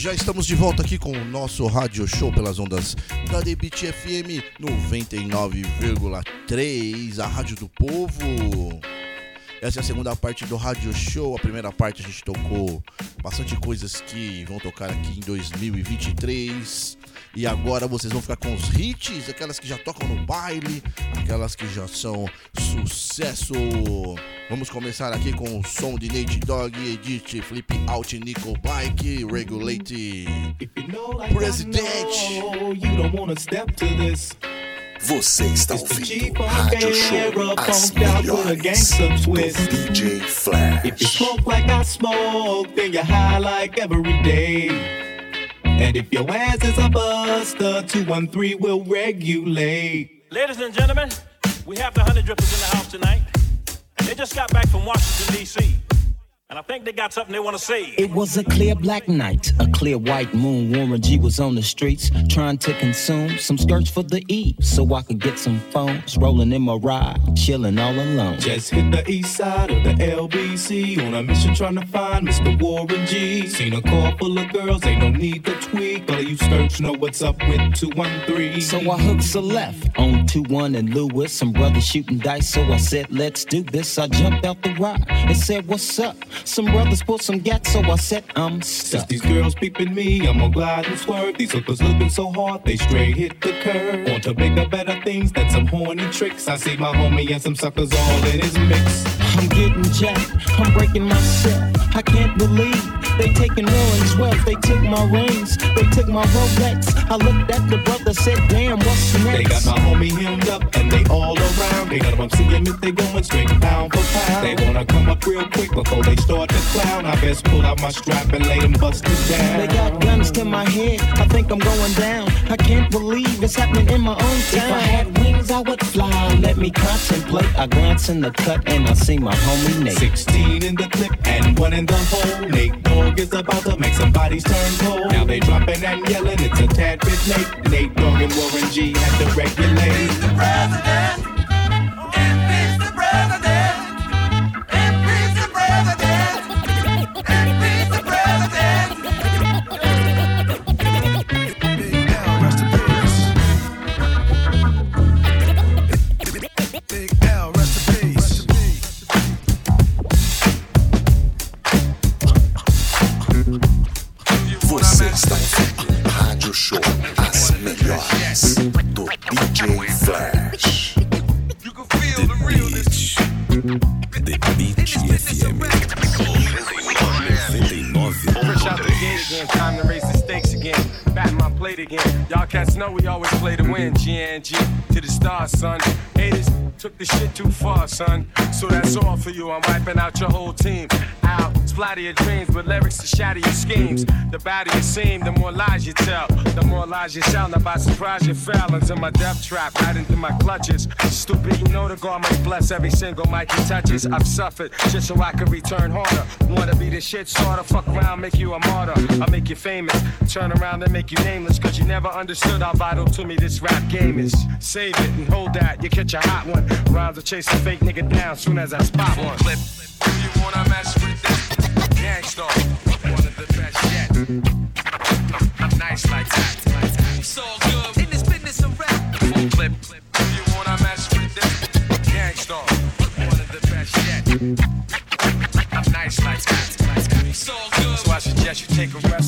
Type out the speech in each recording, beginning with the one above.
já estamos de volta aqui com o nosso rádio show pelas ondas da Debit FM 99,3, a rádio do povo. Essa é a segunda parte do rádio show. A primeira parte a gente tocou bastante coisas que vão tocar aqui em 2023. E agora vocês vão ficar com os hits, aquelas que já tocam no baile, aquelas que já são sucesso. Vamos começar aqui com o som de Nate Dogg, Edith, Flip Out, Nickel Bike, Regulate, Presidente. Você está ouvindo Rádio Show As Melhores do DJ Flash. If you smoke like I smoke, then you're high like every day. And if your ass is a buster, 213 will regulate. Ladies and gentlemen, we have the honey drippers in the house tonight. They just got back from Washington, D.C. And I think they got something they want to say. It was a clear black night, a clear white moon. Warren G was on the streets trying to consume some skirts for the E so I could get some phones. Rolling in my ride, chilling all alone. Just hit the east side of the LBC on a mission trying to find Mr. Warren G. Seen a car full of girls, ain't no need to tweak. All of you skirts know what's up with 213. So I hooked a left on 21 and Lewis. Some brothers shooting dice, so I said, let's do this. I jumped out the ride and said, what's up? Some brothers pulled some gats, so I said I'm stuck. Since these girls peeping me, I'm gonna glide and swerve. These hookers looking so hard, they straight hit the curve. Want to bigger, better things than some horny tricks. I see my homie and some suckers all in his mix. I'm getting jacked, I'm breaking myself. I can't believe they taking Warren's wealth. They took my rings, they took my Rolex. I looked at the brother, said, damn, what's next? They got my homie hemmed up and they all around. They got them see him if they going straight pound. They wanna come up real quick before they start to clown. I best pull out my strap and lay them busted down. They got guns to my head, I think I'm going down. I can't believe it's happening in my own town. If I had wings, I would fly. Let me contemplate. I glance in the cut and I see my homie Nate. 16 in the clip and one in the hole. Nate Dogg is about to make some bodies turn cold. Now they dropping and yelling, it's a tad bit late. Nate Dogg and Warren G had to regulate. He's the president. Yeah know we always play to win. GNG to the stars, son. Haters took the shit too far, son. So that's all for you. I'm wiping out your whole team. Out, splatter your dreams with lyrics to shatter your schemes. The badder you seem, the more lies you tell. The more lies you tell. Now by surprise you fell into my death trap, right into my clutches. Stupid, you know the God must bless every single mic he touches. I've suffered just so I can return harder. Wanna be the shit starter, fuck around, make you a martyr. I'll make you famous, turn around and make you nameless. Cause you never understood how vital to me this rap game is. Save it and hold that, you catch a hot one. Rhymes will chase a fake nigga down soon as I spot one. Clip. Do you wanna mess with this? Gang Starr, one of the best yet. I'm nice like that. It's all good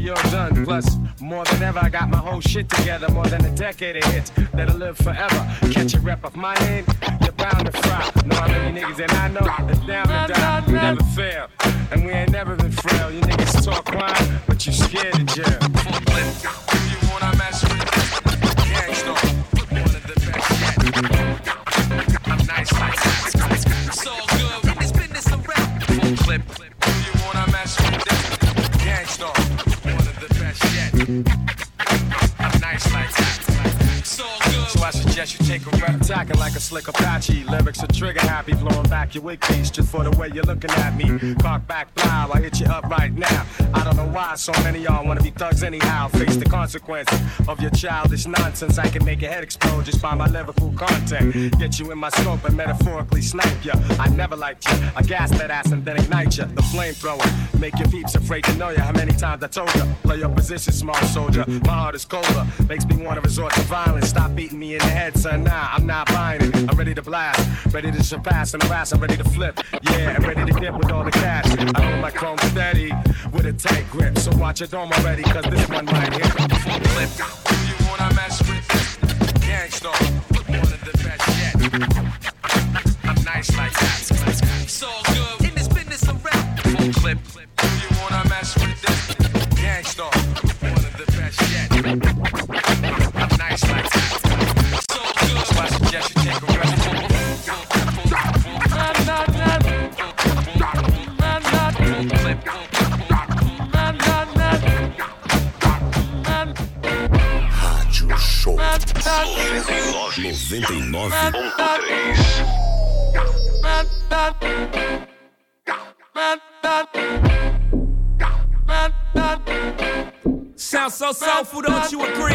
you're done. Plus, more than ever, I got my whole shit together. More than a decade of hits that'll live forever. Catch a rep of my name, you're bound to fry. Know how many niggas and I know that's down to die. We never fail, and we ain't never been frail. You niggas talk crime, but you scared of jail. You wanna mess with Gang Starr, one of the best yet. I'm nice like that. It's all good. It's business of rap. Full clip. You wanna mess with Mm-hmm. Suggest you take a rep. Attacking like a slick Apache. Lyrics are trigger happy, blowing back your wig just for the way you're looking at me. Cock back, blow, I hit you up right now. I don't know why so many y'all wanna be thugs anyhow. Face the consequences of your childish nonsense. I can make your head explode just by my lyrical content. Get you in my scope and metaphorically snipe ya. I never liked you. I gas that ass and then ignite ya. The flamethrower. Make your peeps afraid to know ya. How many times I told ya? Play your position, small soldier. My heart is colder. Makes me wanna resort to violence. Stop beating me in the head, son. Nah, I'm not buying it. I'm ready to blast. Ready to surpass and harass. I'm ready to flip. Yeah, I'm ready to get with all the cash. I hold my chrome steady with a tight grip. So watch your dome already, cause this one right here. Flip. You wanna mess with this? Gang Starr. One of the best yet. I'm nice like that. It's all good. In this business of rap. Full clip. You wanna mess with this? 99. Sound so soulful, don't you agree?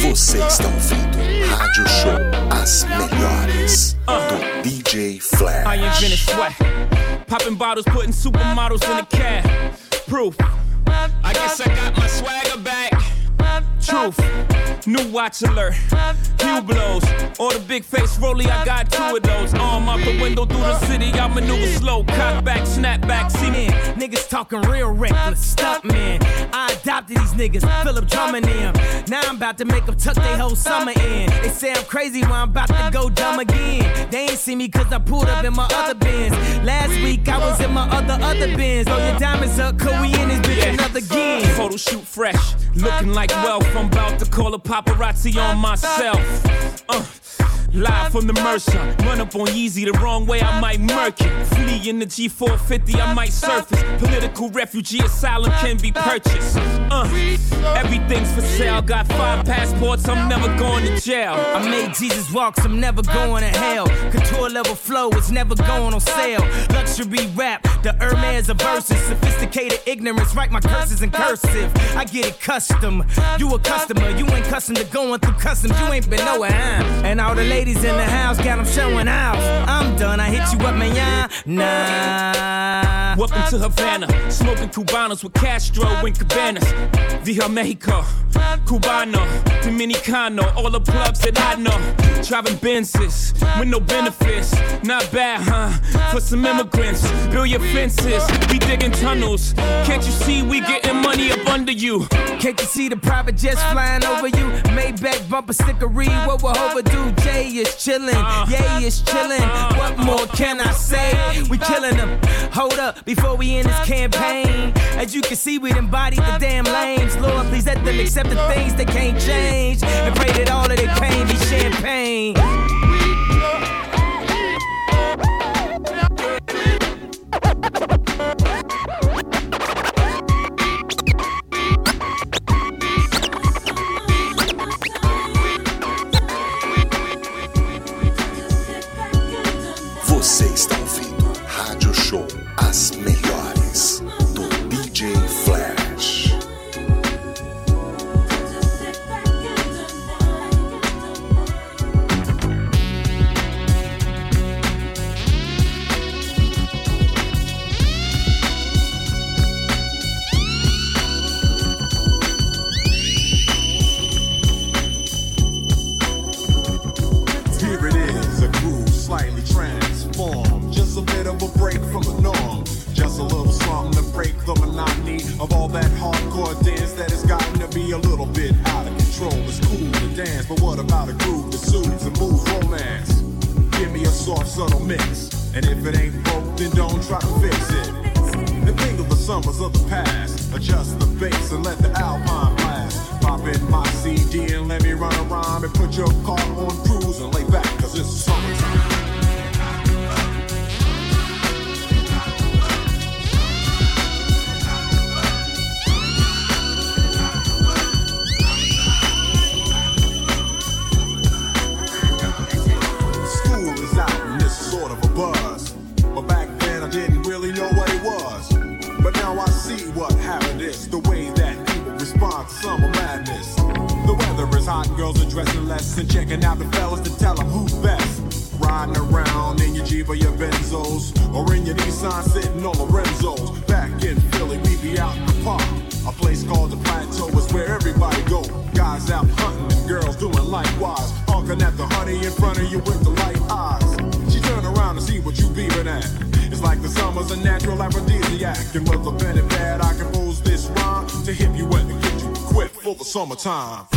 Você está ouvindo Rádio Show. As melhores do DJ I Flash. invented sweat. Popping bottles, putting supermodels in the cab. Proof. I guess I got my swagger back. Truth. New watch alert. blows Or the big face rolly, I got two of those. Arm out the window through the city, I maneuver slow. Cock back, snap back, see me. Niggas talking real reckless, stunt man. I adopted these niggas, Phillip Drummond them. Now I'm about to make them tuck their whole summer in. They say I'm crazy when I'm about to go dumb again. They ain't see me cause I pulled up in my other bins. Last week I was in my other other bins. Throw your diamonds up, cause we in this bitch another game. Photo shoot fresh, looking like wealth. I'm about to call a paparazzi on myself. Uh, live from the Mercer. Run up on Yeezy the wrong way, I might murk it. Flee in the G450, I might surface. Political refugee asylum can be purchased. Uh, everything's for sale. Got five passports, I'm never going to jail. I made Jesus walks, I'm never going to hell. Couture level flow is never going on sale. Luxury rap, the Hermes of verses. Sophisticated ignorance, write my curses in cursive. I get it custom. You a customer, you ain't custom to going through customs. You ain't been nowhere, huh? And all the ladies in the house got them showing out. I'm done, I hit you up, man, yeah? Nah. Welcome to Havana, smoking Cubanos with Castro and Cabanas. Via Mexico, Cubano, Dominicano, all the plugs that I know. Driving Benzes with no benefits, not bad, huh? For some immigrants, build your fences, we digging tunnels. Can't you see we getting money up under you? Can't you see the private jets flying over you? Maybach bumper stickery, what will overdue? Jay is chillin', uh. yeah, is chillin'. Uh. What more can I say? We killing them. Hold up, before we end this campaign. As you can see, we embody the damn lames. Lord, please let them accept the things they can't change. And pray that all of their pain be champagne. time.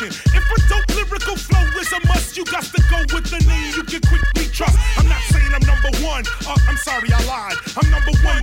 emotion. If a dope lyrical flow is a must, you got to go with the name you can quickly trust. I'm not saying I'm number one. Uh, I'm sorry, I lied. I'm number one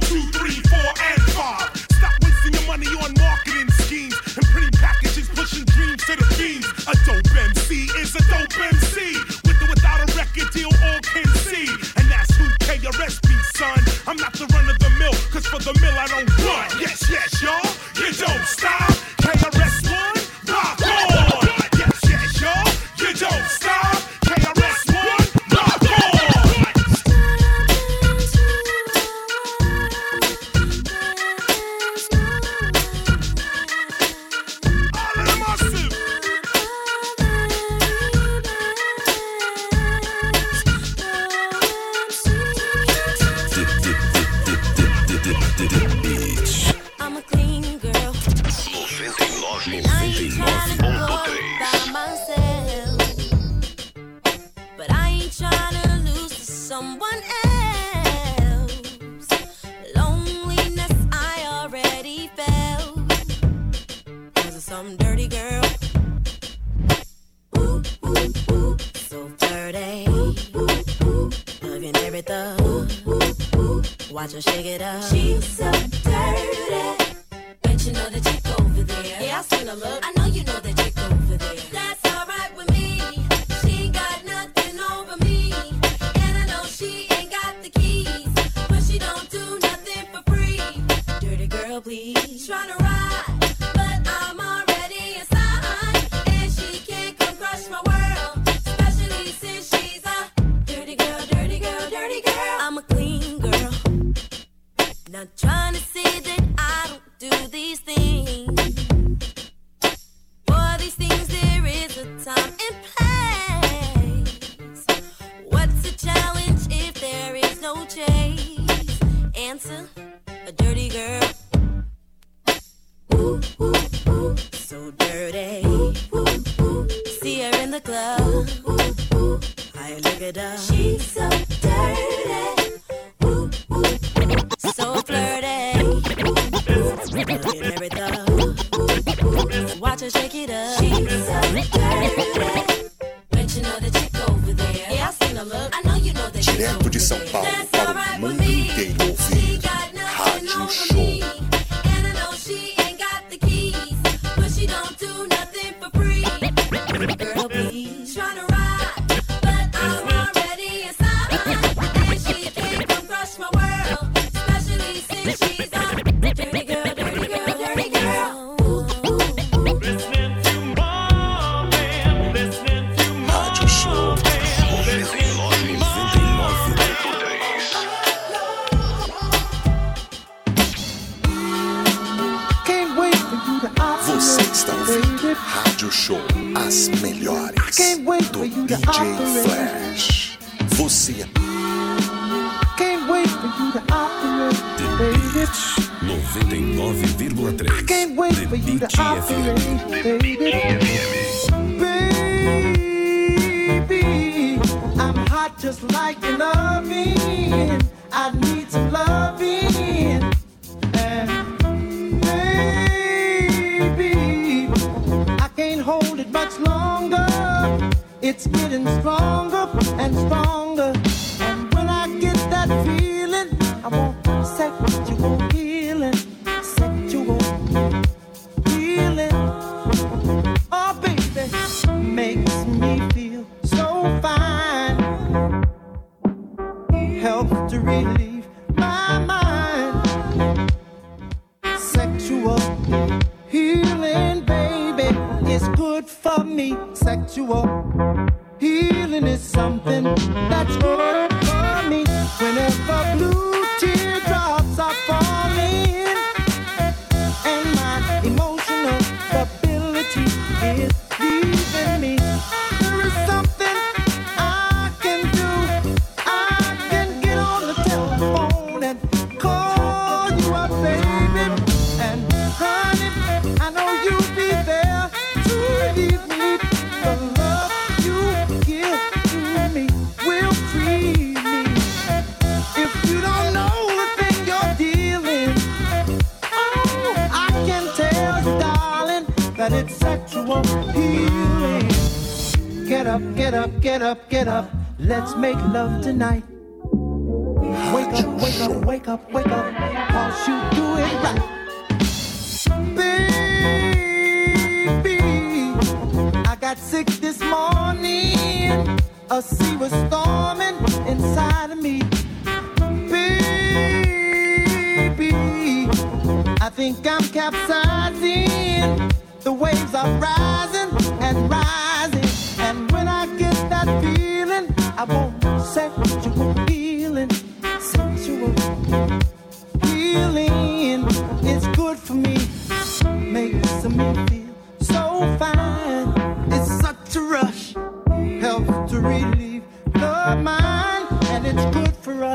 not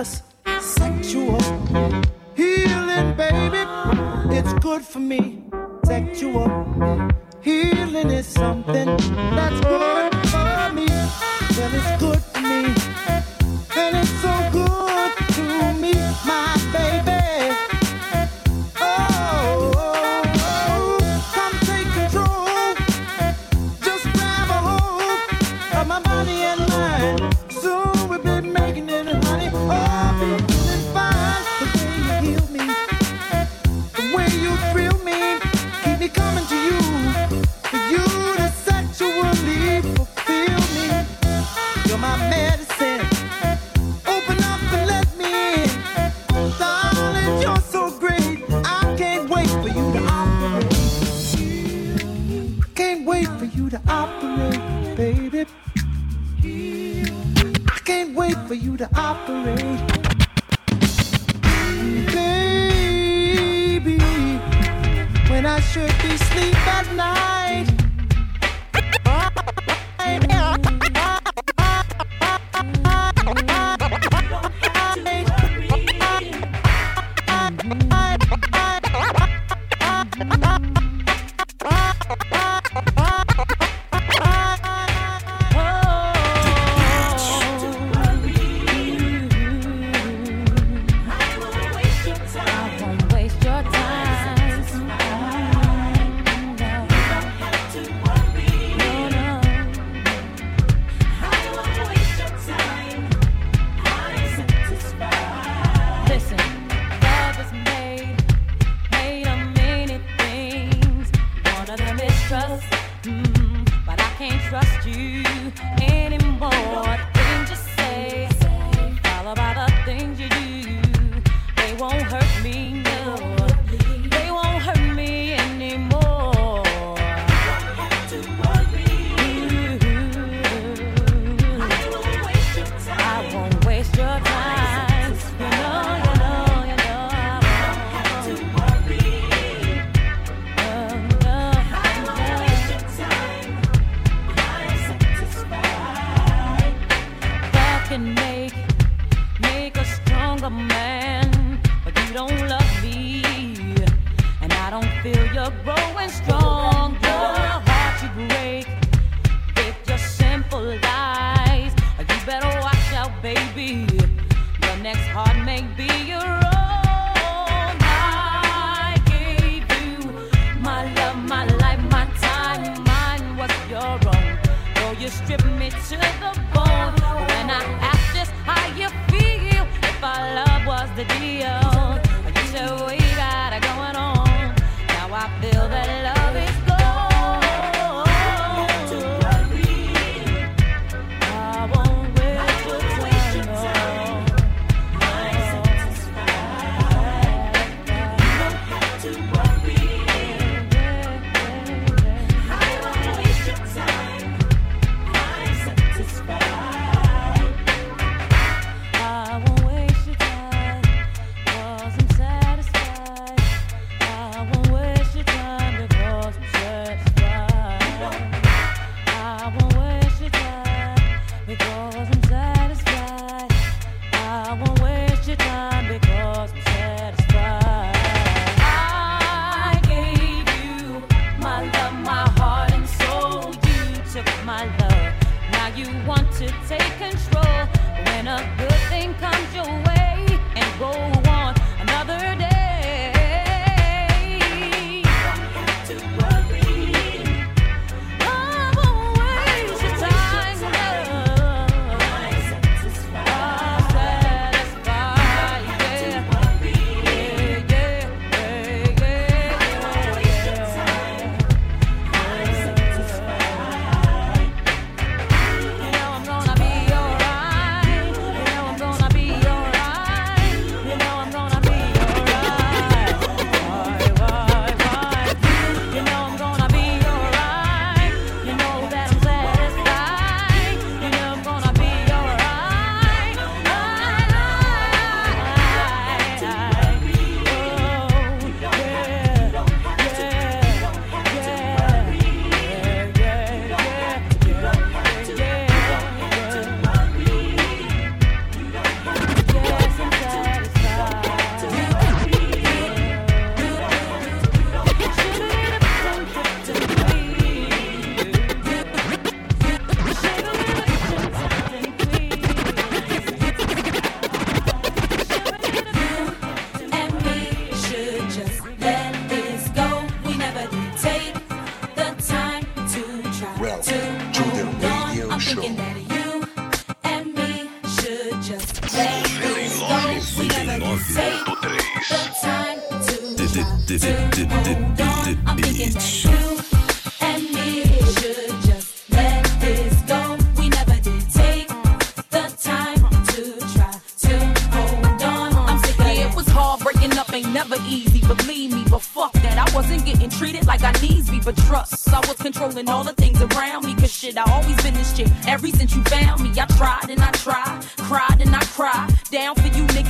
us sexual healing, baby. It's good for me.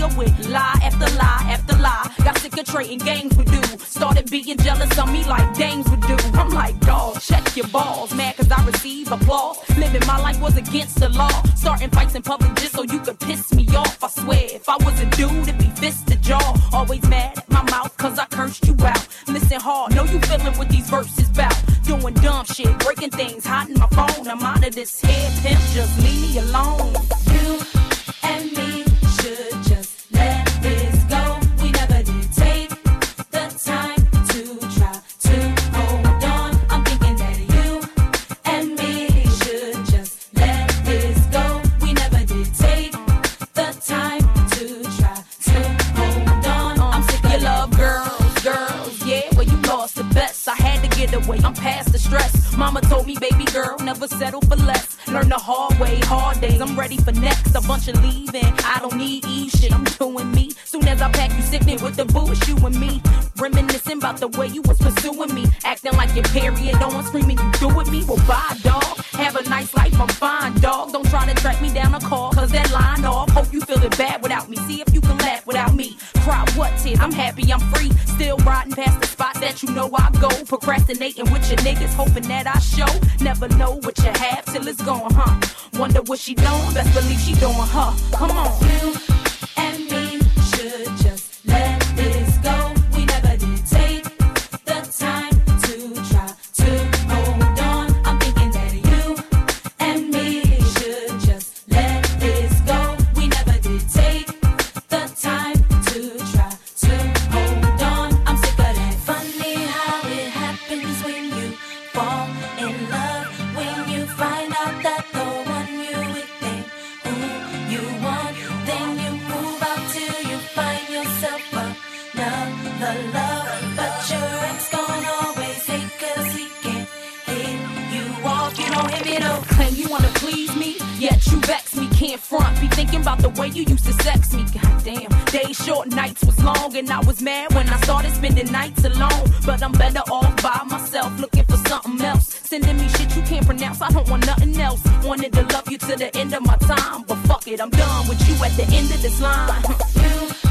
With lie after lie after lie. Got sick of trading games with you. Started being jealous of me like dames would do. I'm like, dog, check your balls. Mad cause I receive applause. Living my life was against the law. Starting fights in public just so you could piss me off. I swear, if I was a dude, it'd be fist to jaw. Always mad at my mouth cause I cursed you out. Listen hard, know you feeling what these verses bout. Doing dumb shit, breaking things, hiding my phone. I'm out of this head pimp, just leave me alone. Mama told me, baby girl, never settle for less. Learn the hard way, hard days. I'm ready for next. A bunch of leaving. I don't need Eve shit. I'm doing me. Soon as I pack you sitting with the it's you and me. Reminiscing about the way you was pursuing me. Acting like your period on, screaming you do with me. Well, bye, dog. Have a nice life, I'm fine, dog. Don't try to track me down a call, cause that line off. Hope you feel it bad without me. See if you can laugh without me. What tears? I'm happy, I'm free. Still riding past the spots that you know I go. Procrastinating with your niggas, hoping that I show. Never know what you have till it's gone, huh? Wonder what she doing? Best believe she doing her. Come on. You and about the way you used to sex me. Goddamn, days short, nights was long, and I was mad when I started spending nights alone. But I'm better off by myself, looking for something else. Sending me shit you can't pronounce. I don't want nothing else. Wanted to love you to the end of my time, but fuck it, I'm done with you at the end of this line.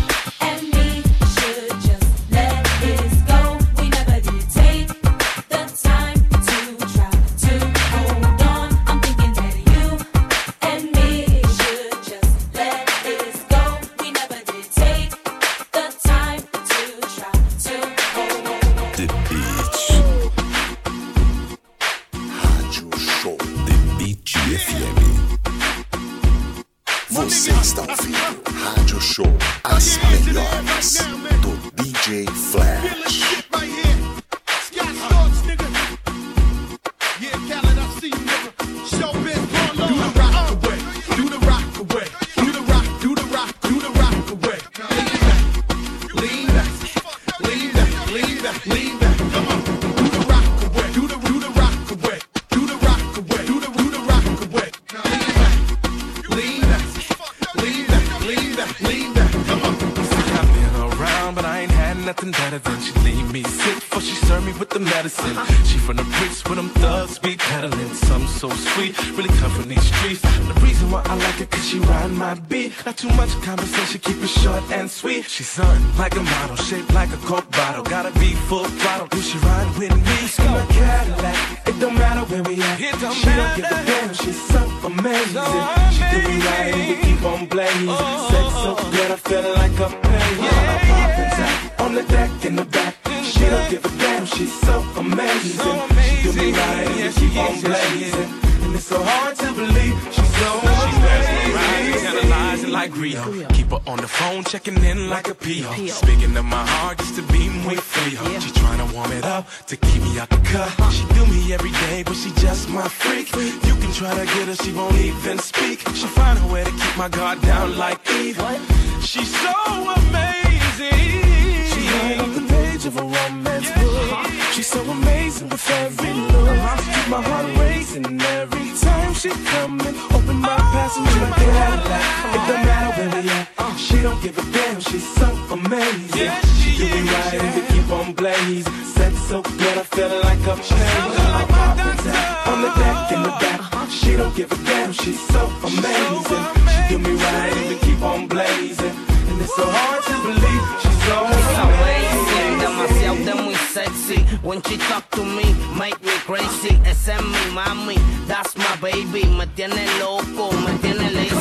she's so amazing. she do me right and we keep on blazing. Sex oh. so good, I feel like a pain. On the deck in the back, she don't give a damn, she's so amazing. She do me right and we keep on blazing. And it's so hard to believe she's so amazing. Analyzing like Rio. Keep her on the phone, checking in like a PO. Speaking of my heart, just to be muy frio. She trying to warm it up to keep me out the cut. She do me every day, but she just my freak. You can try to get her, she won't even speak. She find a way to keep my guard down like Eve. She's so amazing. She ain't on the page of a romance book. She's so amazing with every look. Keep my heart racing every time she come in. Open my passenger Cadillac. It don't matter where we at. She don't give a damn. She's so amazing. amazing. She do me right and we keep on blaze. Sex so good, I feel like I'm playing. I'm popping down on the deck in the back. She don't give a damn, she's so amazing. She do me right and we keep on blazing. And it's so hard to believe she's so amazing. amazing. Sexy. When she talk to me, make me crazy. Esa es mi mami, that's my baby. Me tiene loco, me tiene lazy.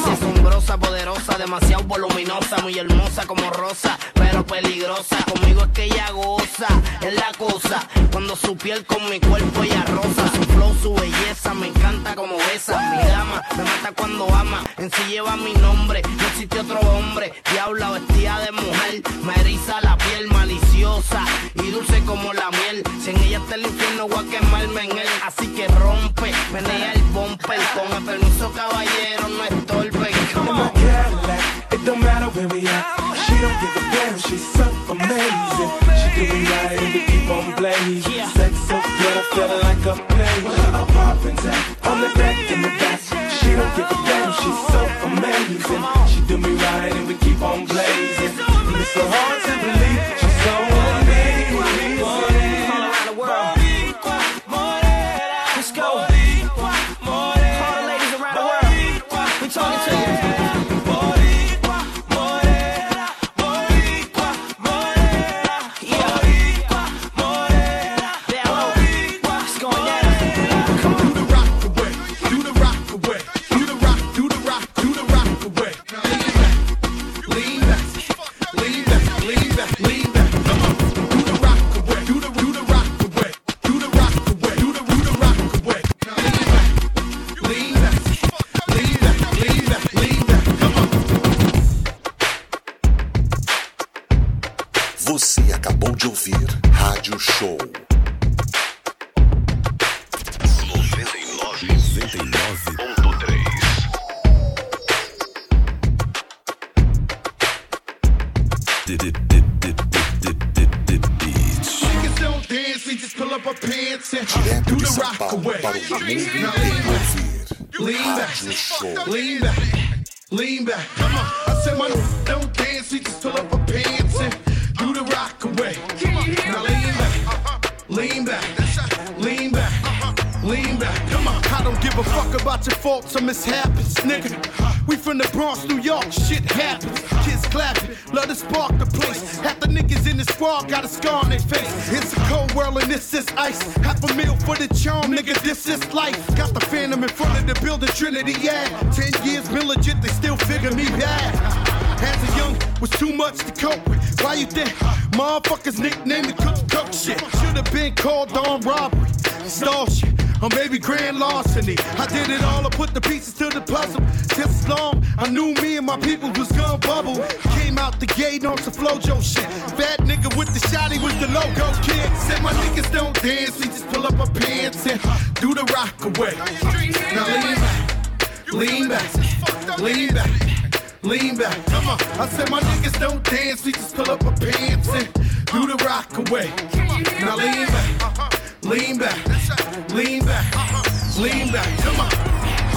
Asombrosa, poderosa, demasiado voluminosa. Muy hermosa como rosa, pero peligrosa. Conmigo es que ella goza, es la cosa. Cuando su piel con mi cuerpo ella rosa. Su flow, su belleza, me encanta como besa. Mi dama, me mata cuando ama. En sí lleva mi nombre, no existe otro hombre. Diabla vestida de mujer, me eriza la piel maliciosa y dulce como la miel. Si en ella está el infierno, voy a quemarme en él. Así que rompe, menea el bumper. Con el permiso, caballero, no estorbe. It don't matter where we at. She don't give a damn, she's so amazing. She do me right and we keep on blazing. Sex so good, I feel like a plane. I'm popping down on the deck in the back. She don't give a damn, she's so amazing. She do me right and we keep on blazing. It's so hard grand larceny. I did it all, I put the pieces to the puzzle. Just as long, I knew me and my people was gonna bubble. Came out the gate on some flojo shit. Fat nigga with the shotty was the logo kid. Said my niggas don't dance, we just pull up our pants and do the rock away. Now lean back. Lean back. Lean back. Lean back. Come on. I said my niggas don't dance, we just pull up our pants and do the rock away. Now lean back. Lean back. Lean back. Lean back. Come on.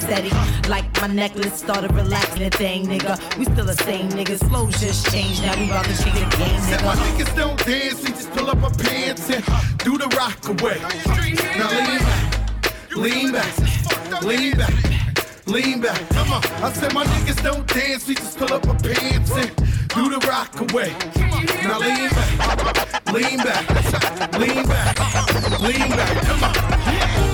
steady, like my necklace started relaxing the thing, nigga. We still the same niggas, flow just changed. Now we about to change the game, Said my niggas don't dance, we just pull up our pants and do the rock away. Now lean back, lean back, lean back, lean back. Come on. I said my niggas don't dance, we just pull up our pants and do the rock away. Now lean back, lean back, lean back, lean back. Come on.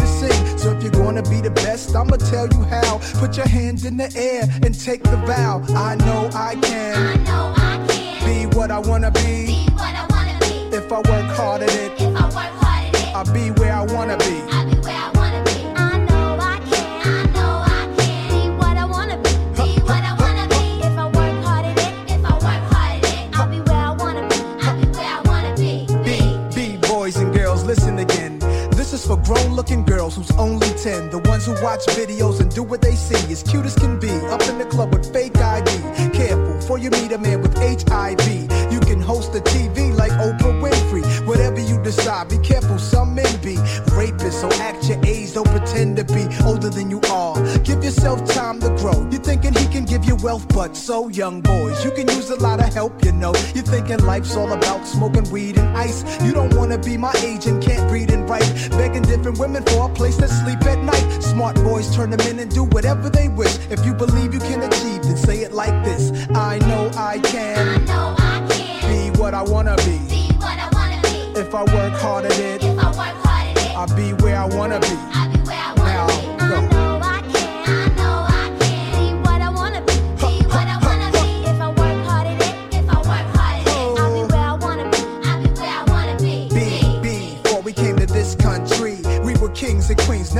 sing. So if you're gonna be the best, I'ma tell you how. Put your hands in the air and take the vow. I know I can. I know I can. Be what I wanna be. Be what I wanna be. If I work hard at it, If I work hard at it, I'll be where I wanna be. Grown looking girls who's only 10. The ones who watch videos and do what they see. As cute as can be. Up in the club with fake ID. Careful, for you meet a man with HIV. You can host a TV like Oprah Winfrey. Whatever you decide, be careful, some men be rapists. So act your age, don't pretend to be older than you are. Give yourself time to grow. You're thinking wealth, but so young boys. You can use a lot of help, you know. You're thinking life's all about smoking weed and ice. You don't wanna be my age and can't read and write. Begging different women for a place to sleep at night. Smart boys turn them in and do whatever they wish. If you believe you can achieve, then say it like this. I know I can. I know I can. Be what I wanna be. Be what I wanna be. If I work hard at it, If I work hard at it, I'll be where I wanna be.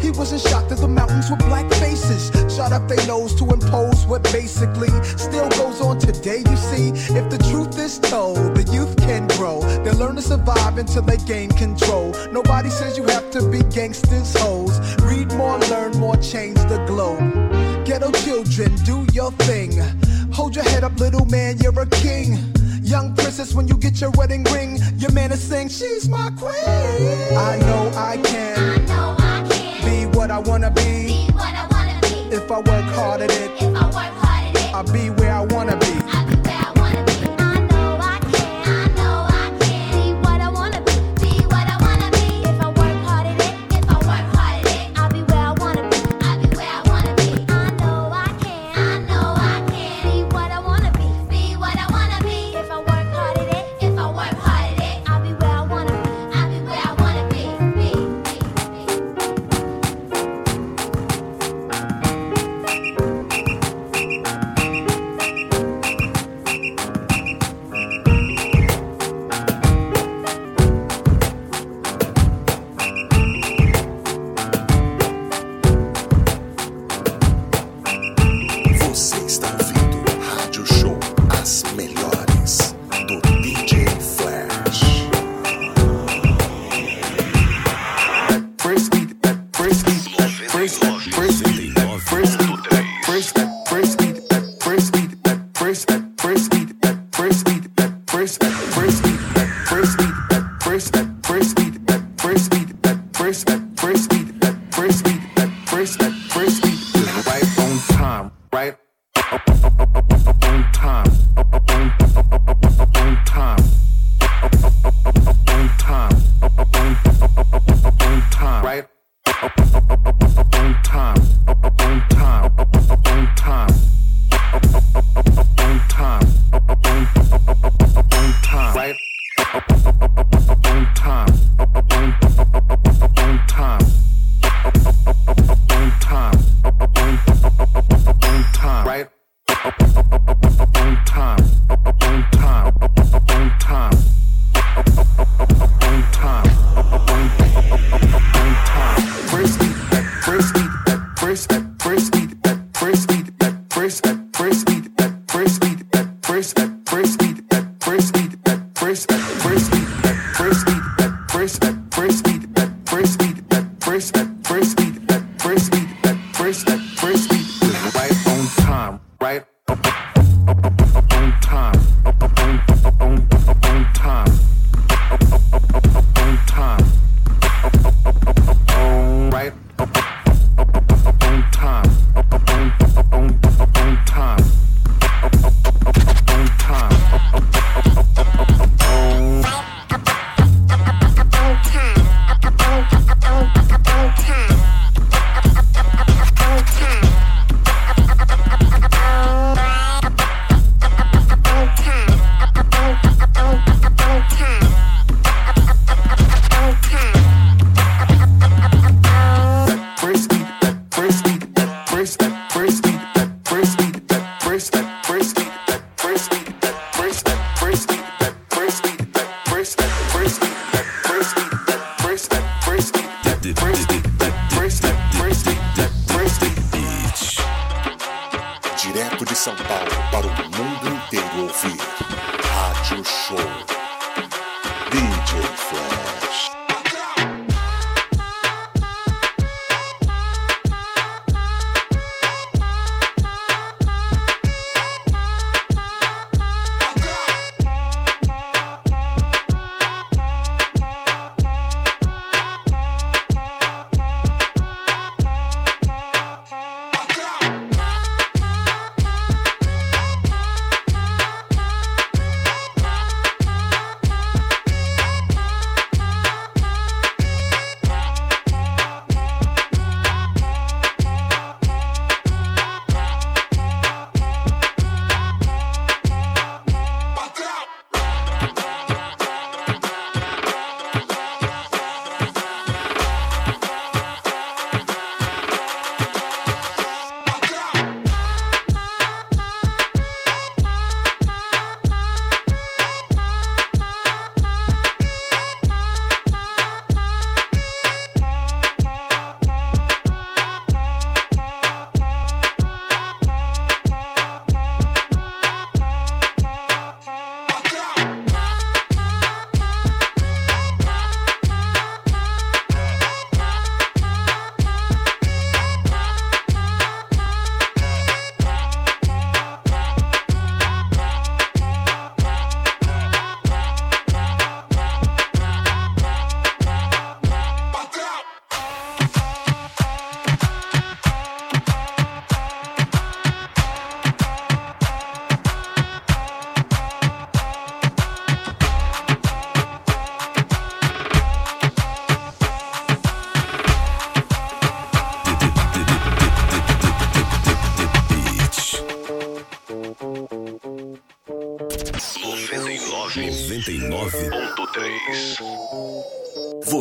He wasn't shocked at the mountains with black faces. Shot up their nose to impose what basically still goes on today. You see, if the truth is told, the youth can grow. They learn to survive until they gain control. Nobody says you have to be gangsters, hoes. Read more, learn more, change the globe. Ghetto children, do your thing. Hold your head up, little man, you're a king. Young princess, when you get your wedding ring, your man is saying, She's my queen. I know I can. I know what I wanna be. I wanna be. If I work hard at it, If I work hard at it, I'll be where I wanna be. Beat,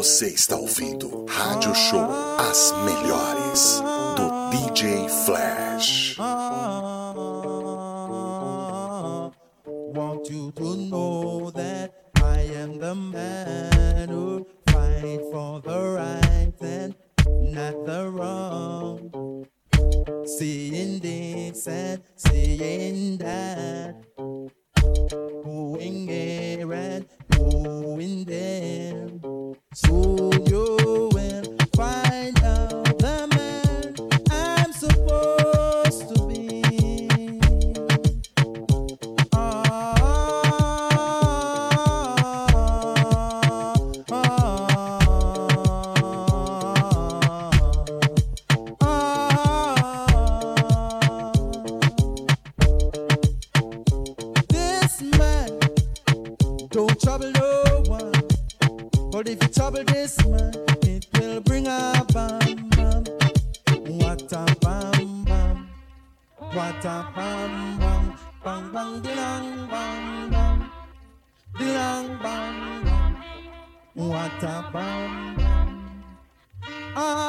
Você está ouvindo Rádio Show As Melhores do DJ Flash. Want you to know that I am the man who fight for the right and not the wrong. Seeing this and seeing that. Going here and going there. So you will find. what a bomb. Ah.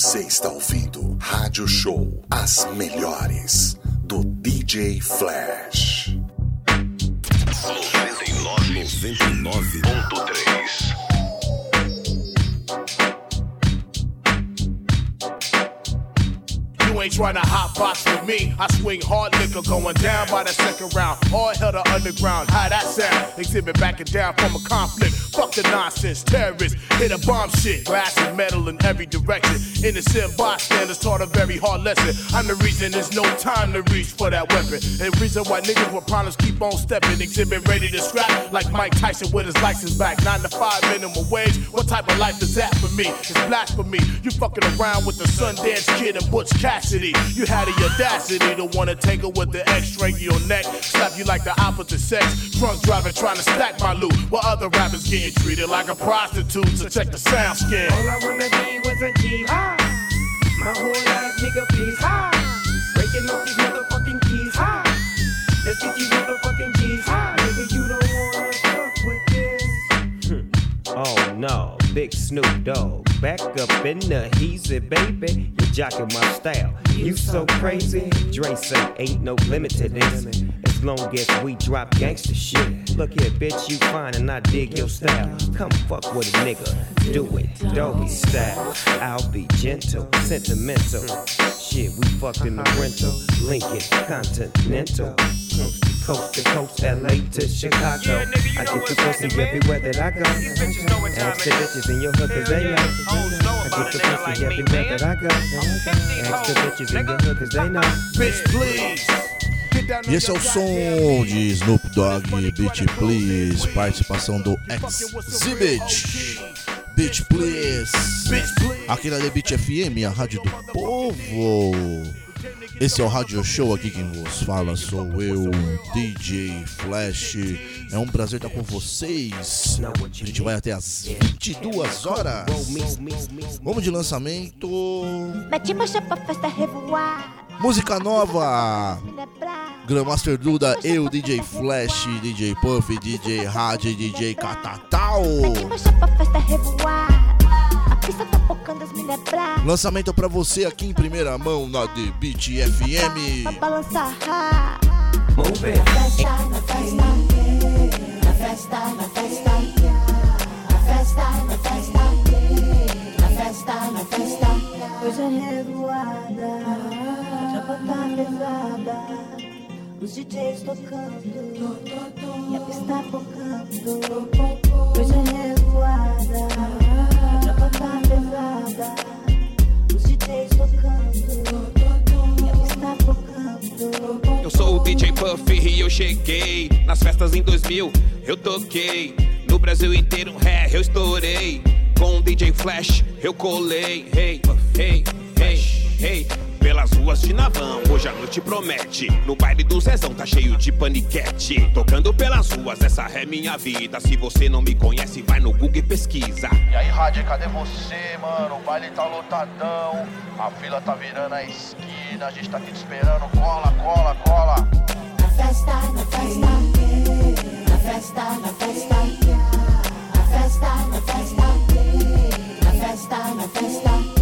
Você está ouvindo Rádio Show. As melhores do DJ Flash. 99.3 You ain't trying to hot box with me. I swing hard liquor going down by the second round. All hell to underground. How that sound? Xzibit backing down from a conflict. Fuck the nonsense. Terrorists hit a bomb shit. Glass and metal in every direction. Innocent bystanders taught a very hard lesson. I'm the reason there's no time to reach for that weapon. And reason why niggas with problems keep on stepping. Xzibit ready to scrap like Mike Tyson with his license back. Nine to five minimum wage. What type of life is that for me? It's blasphemy. You fucking around with the Sundance Kid and Butch Cassidy. You had the audacity to wanna take her with the X straight your neck, slap you like the opposite sex. Drunk driving trying to stack my loot, while other rappers getting treated like a prostitute. So check the sound skin. All I wanna be was a G. Ha! My whole life, nigga, please. Ha! Breaking up these motherfucking keys. Ha! Let's get these motherfucking G's. Ha! Nigga, you don't wanna fuck with this. Oh no, big Snoop Dogg. Back up in the heezy, baby. You jocking my style. You so crazy. Dre say ain't no limit to this. As long as we drop gangster shit. Look here, bitch, you fine and I dig your style. Come fuck with a nigga. Do it, doggy style. I'll be gentle, sentimental. Shit, we fucked in the rental. Lincoln, Continental. Coast to coast LA to Chicago. I get the pussy everywhere that I go. Ask the bitches in your hood cause they know. I get the pussy everywhere that I go. Ask the bitches in your hood cause they know. Bitch, please. E esse é o som de Snoop Dogg, Beat Please, participação do Exhibit. Beat Please. Aqui na The Beat FM, a rádio do povo. Esse é o Rádio Show aqui quem vos fala sou eu, DJ Flash. É um prazer estar com vocês. A gente vai até as 22 horas. Vamos de lançamento. Música nova. Grandmaster Duda, eu, DJ Flash, DJ Puff, DJ Rádio, DJ Catatal. Pista tá focando as mulher bra. Lançamento pra você aqui em primeira mão na The Beat Pra FM. balançar. Move Na festa, na festa. Na festa, na festa. Na festa, na festa. Na festa, na festa. Hoje é revoada. Já tá pesada. Os DJs tocando. E a pista focando. Hoje é revoada. Eu sou o DJ Puff e eu cheguei nas festas em 2000. Eu toquei no Brasil inteiro, é, eu estourei. Com o DJ Flash eu colei. Hey, hey, hey, hey. Pelas ruas de Navão, hoje a noite promete. No baile do Zezão tá cheio de paniquete. Tocando pelas ruas, essa é minha vida. Se você não me conhece, vai no Google e pesquisa. E aí, Rádio, cadê você, mano? O baile tá lotadão. A fila tá virando a esquina. A gente tá aqui te esperando. Cola, cola, cola. Na festa, na festa, na festa, na festa, na festa, na festa, na festa, na festa. Hoje é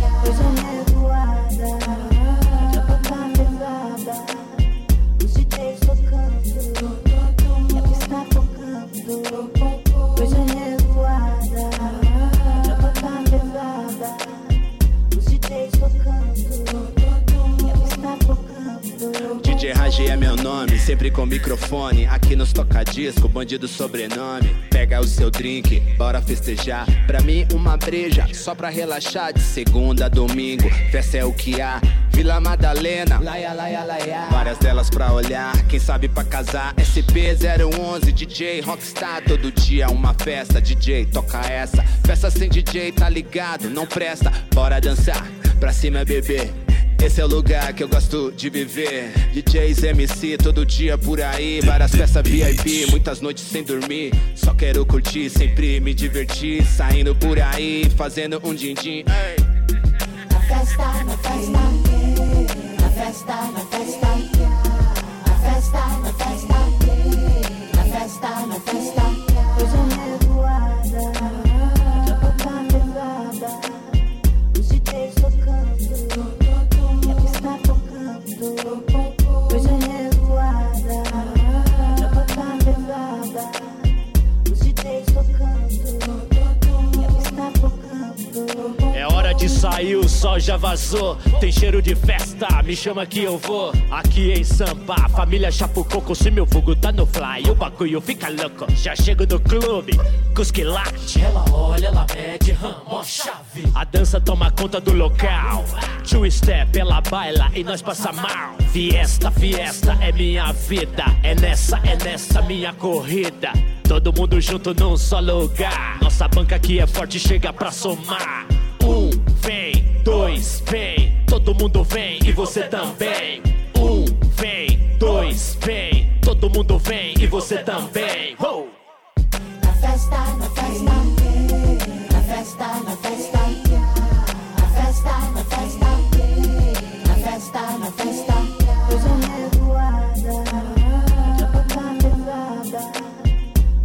DJ Raj é meu nome, sempre com microfone. Aqui nos toca disco, bandido sobrenome. Pega o seu drink, bora festejar. Pra mim, uma breja, só pra relaxar. De segunda a domingo, festa é o que há. Vila Madalena, laia, laia, laia. Várias delas pra olhar, quem sabe pra casar. SP011, DJ Rockstar. Todo dia uma festa, DJ toca essa. Festa sem DJ, tá ligado? Não presta, bora dançar. Pra cima, bebê. Esse é o lugar que eu gosto de viver. DJs MC todo dia por aí. Várias festas VIP, muitas noites sem dormir. Só quero curtir, sempre me divertir. Saindo por aí, fazendo um din-din. Na festa, na festa, na festa, na festa, na festa, na festa, na festa, na festa. Já vazou. Tem cheiro de festa, me chama que eu vou. Aqui em Sampa, família Chapucoco, se meu fogo tá no fly, o bagulho fica louco. Já chego no clube, cusquilate. Ela olha, ela mete, ramo, chave. A dança toma conta do local. Two step, ela baila e nós passa mal. Fiesta, fiesta é minha vida. É nessa, é nessa minha corrida. Todo mundo junto num só lugar. Nossa banca aqui é forte, chega pra somar. Um, dois, vem. Todo mundo vem e você também. Um, vem, dois, vem. Todo mundo vem e você também. Oh! Na festa, na festa, na festa, na festa, na festa, na festa, na festa, na festa. Hoje é revoada, já tá pesada.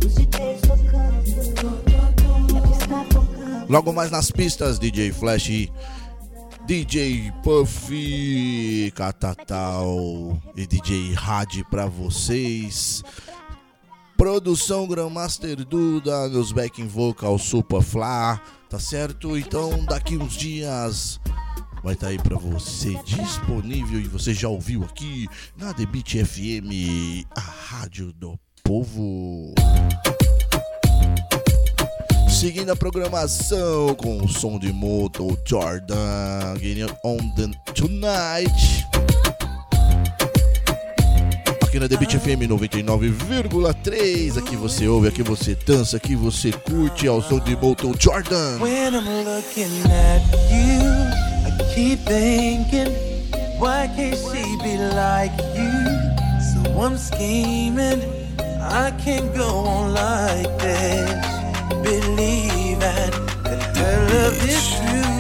Os DJs tocando, é pista tocando. Logo mais nas pistas, DJ Flash, DJ Puff, Catatal e DJ Had pra vocês. Produção Grandmaster Duda, nos backing vocal Super Fla, tá certo? Então daqui uns dias vai estar aí pra você disponível e você já ouviu aqui na Beat FM, a rádio do povo. Seguindo a programação com o som de Moto Jordan, Getting on the Tonight. Aqui na The Beat FM 99,3. Aqui você ouve, aqui você dança, aqui você curte ao som de Moto Jordan. When I'm looking at you, I keep thinking, why can't she be like you? So I'm scheming, I can't go on like this. Believing that her love is true.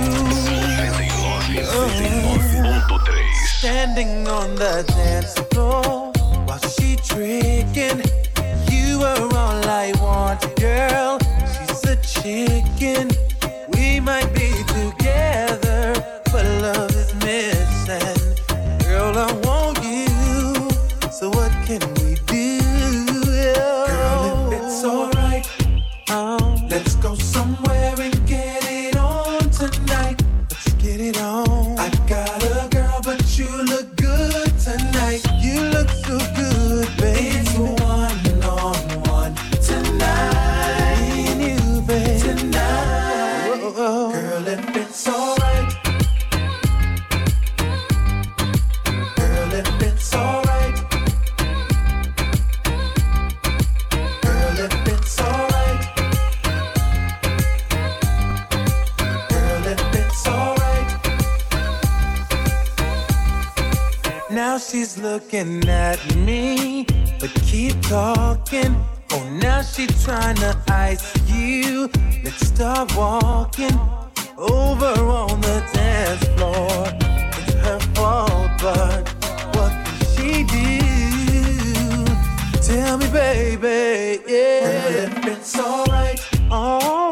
Standing on the dance floor while she tricking. You are all I want, girl. She's a chicken. We might be together, she's looking at me, but keep talking. Oh, now she trying to ice you. Let's start walking over on the dance floor. It's her fault, but what can she do? Tell me, baby, yeah. If it's alright, alright. Let's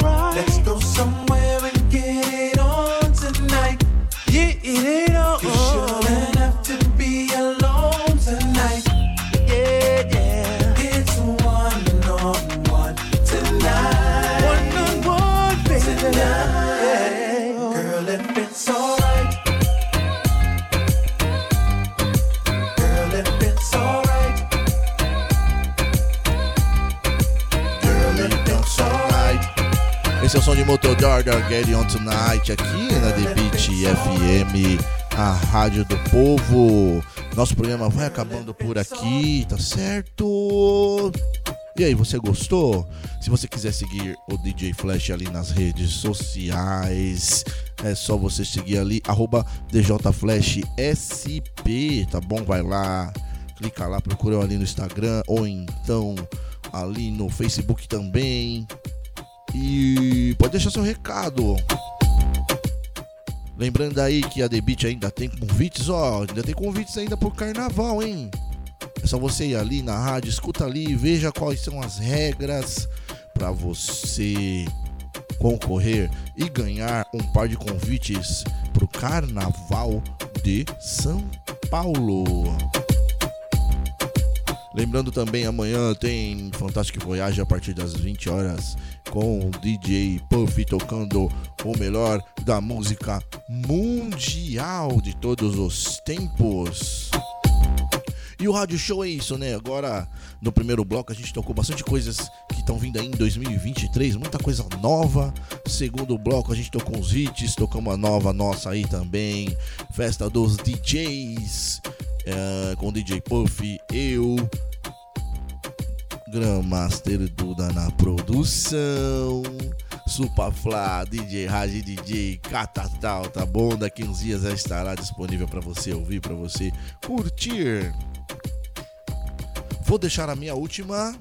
de Moto Jordan, Get On Tonight, aqui na The Beat FM, a rádio do povo. Nosso programa vai acabando por aqui, tá certo? E aí, você gostou? Se você quiser seguir o DJ Flash ali nas redes sociais, é só você seguir ali, DJFlashSP, tá bom? Vai lá, clica lá, procura ali no Instagram, ou então ali no Facebook também. E pode deixar seu recado. Lembrando aí que a Beat ainda tem convites, ó, ainda tem convites ainda pro carnaval, hein? É só você ir ali na rádio, escuta ali, veja quais são as regras para você concorrer e ganhar um par de convites pro Carnaval de São Paulo. Lembrando também, amanhã tem Fantástico Voyage a partir das 20 horas com o DJ Puff tocando o melhor da música mundial de todos os tempos. E o rádio show é isso, né? Agora, no primeiro bloco, a gente tocou bastante coisas que estão vindo aí em 2023, muita coisa nova. Segundo bloco, a gente tocou uns hits, tocamos uma nova nossa aí também. Festa dos DJs, é, com DJ Puff, eu, Grandmaster Duda na produção. Supafla, DJ Raj, DJ Catatal, tá bom? Daqui uns dias já estará disponível para você ouvir, para você curtir. Vou deixar a minha última.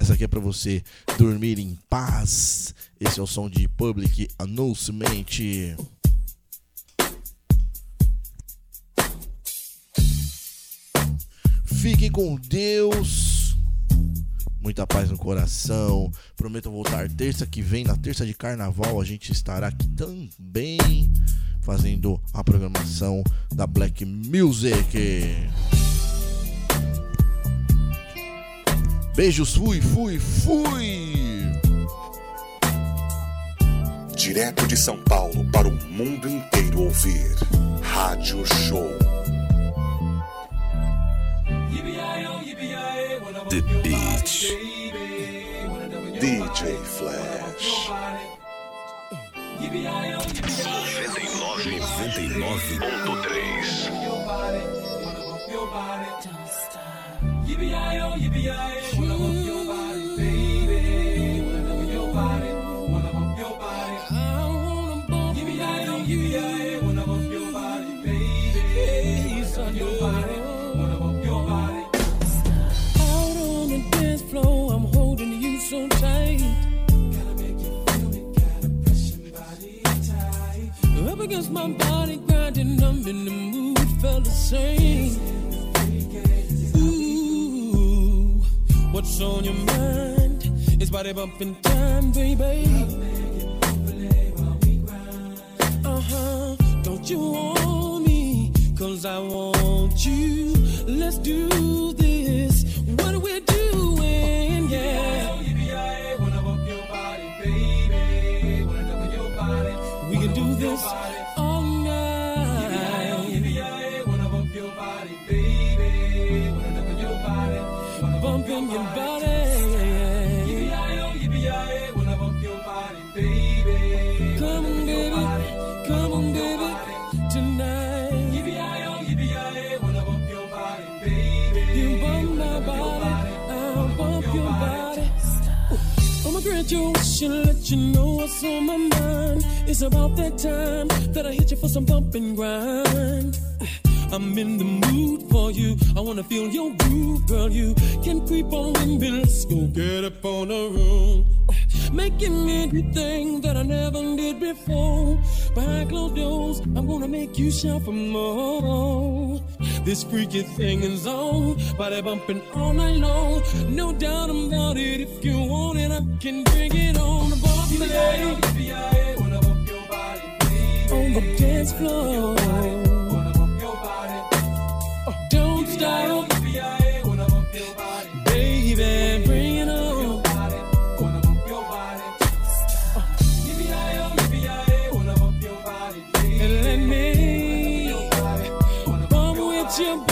Essa aqui é para você dormir em paz. Esse é o som de Public Announcement. Fiquem com Deus. Muita paz no coração. Prometo voltar terça que vem, na terça de carnaval, a gente estará aqui também fazendo a programação da Black Music. Beijos, fui, fui, fui! Direto de São Paulo para o mundo inteiro ouvir. Rádio Show. The Beach. DJ Flash. Out on the dance floor, I'm holding you so tight. Up against my body, grinding, I'm in the mood, felt the same. Ooh, what's on your mind? It's body bumping time, baby. Uh huh. Don't you want me? Cause I want you. Let's do about that time that I hit you for some bump and grind. I'm in the mood for you. I wanna feel your groove, girl. You can creep on with me. Let's go get up on the room. Making me do things that I never did before. Behind closed doors, I'm gonna make you shout for more. This freaky thing is on, body bumping all night long. No doubt about it. If you want it, I can bring it on. The bump the dance floor. Don't stop, baby, bring it on. And let me bump with your body.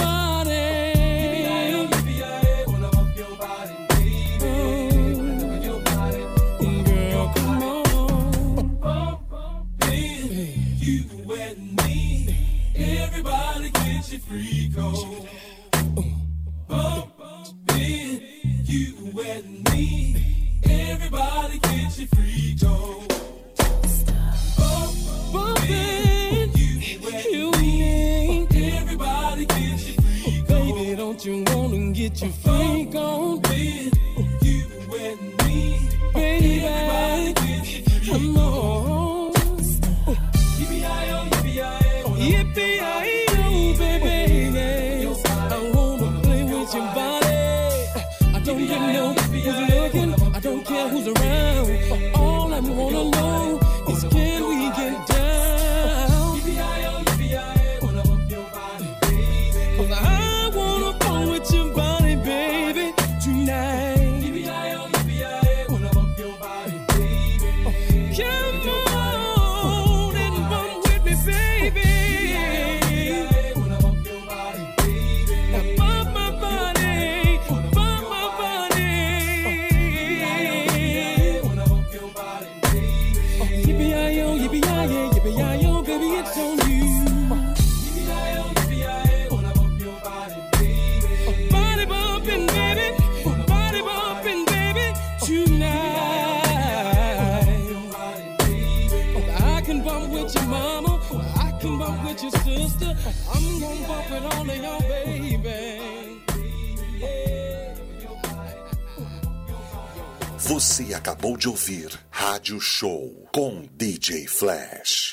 De ouvir Rádio Show com DJ Flash.